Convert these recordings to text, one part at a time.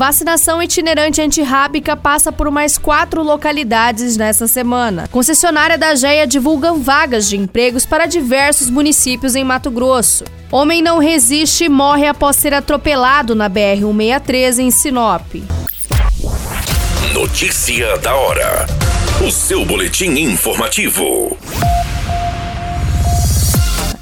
Vacinação itinerante antirrábica passa por mais quatro localidades nesta semana. Concessionária da GEA divulga vagas de empregos para diversos municípios em Mato Grosso. Homem não resiste e morre após ser atropelado na BR-163 em Sinop. Notícia da hora. O seu boletim informativo.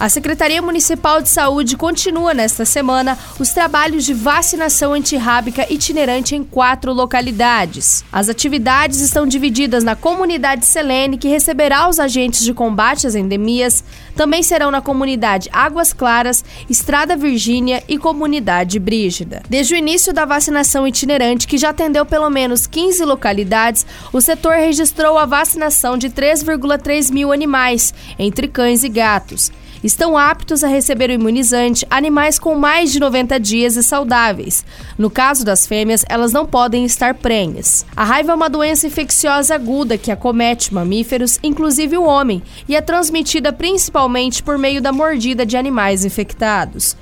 A Secretaria Municipal de Saúde continua nesta semana os trabalhos de vacinação antirrábica itinerante em quatro localidades. As atividades estão divididas na comunidade Selene, que receberá os agentes de combate às endemias, também serão na comunidade Águas Claras, Estrada Virgínia e comunidade Brígida. Desde o início da vacinação itinerante, que já atendeu pelo menos 15 localidades, o setor registrou a vacinação de 3,3 mil animais, entre cães e gatos estão aptos a receber o imunizante animais com mais de 90 dias e saudáveis. No caso das fêmeas, elas não podem estar prenhas. A raiva é uma doença infecciosa aguda que acomete mamíferos, inclusive o homem, e é transmitida principalmente por meio da mordida de animais infectados.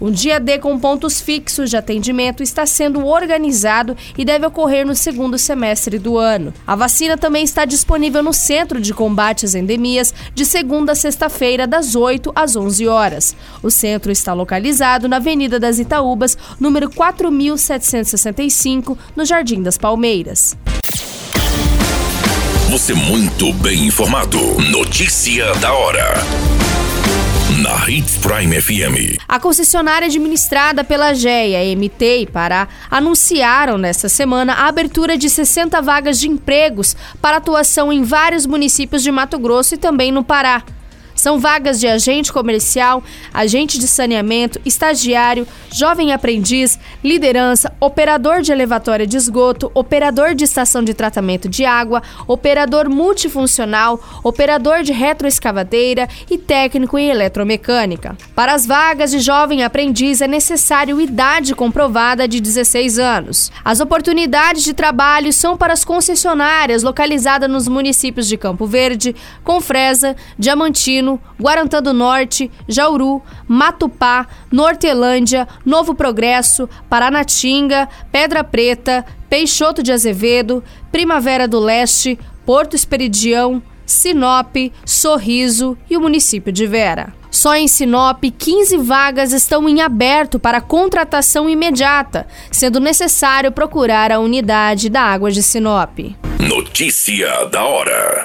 Um dia D com pontos fixos de atendimento está sendo organizado e deve ocorrer no segundo semestre do ano. A vacina também está disponível no Centro de Combate às Endemias de segunda a sexta-feira, das 8 às 11 horas. O centro está localizado na Avenida das Itaúbas, número 4765, no Jardim das Palmeiras. Você muito bem informado. Notícia da hora na Hits Prime FM. A concessionária administrada pela GEA, MT e Pará anunciaram nesta semana a abertura de 60 vagas de empregos para atuação em vários municípios de Mato Grosso e também no Pará. São vagas de agente comercial, agente de saneamento, estagiário, jovem aprendiz, liderança, operador de elevatória de esgoto, operador de estação de tratamento de água, operador multifuncional, operador de retroescavadeira e técnico em eletromecânica. Para as vagas de jovem aprendiz é necessário idade comprovada de 16 anos. As oportunidades de trabalho são para as concessionárias localizadas nos municípios de Campo Verde, Confresa, Diamantino, Guarantã do Norte, Jauru, Matupá, Nortelândia, Novo Progresso, Paranatinga, Pedra Preta, Peixoto de Azevedo, Primavera do Leste, Porto Esperidião, Sinop, Sorriso e o município de Vera. Só em Sinop, 15 vagas estão em aberto para contratação imediata, sendo necessário procurar a unidade da Água de Sinop. Notícia da hora.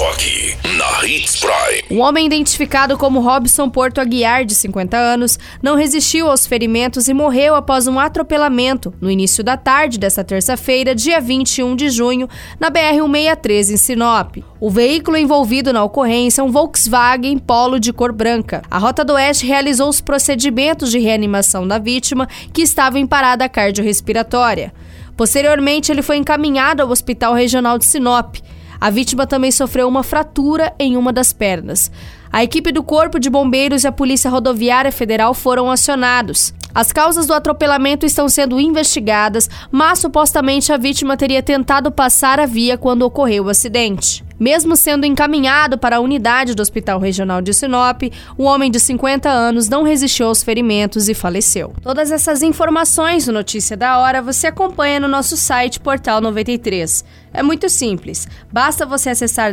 Só aqui, na Hits Prime. Um homem identificado como Robson Porto Aguiar, de 50 anos, não resistiu aos ferimentos e morreu após um atropelamento no início da tarde desta terça-feira, dia 21 de junho, na BR-163 em Sinop. O veículo envolvido na ocorrência é um Volkswagen Polo de cor branca. A Rota do Oeste realizou os procedimentos de reanimação da vítima, que estava em parada cardiorrespiratória. Posteriormente, ele foi encaminhado ao Hospital Regional de Sinop. A vítima também sofreu uma fratura em uma das pernas. A equipe do Corpo de Bombeiros e a Polícia Rodoviária Federal foram acionados. As causas do atropelamento estão sendo investigadas, mas supostamente a vítima teria tentado passar a via quando ocorreu o acidente. Mesmo sendo encaminhado para a unidade do Hospital Regional de Sinop, o homem de 50 anos não resistiu aos ferimentos e faleceu. Todas essas informações Notícia da Hora você acompanha no nosso site Portal 93. É muito simples. Basta você acessar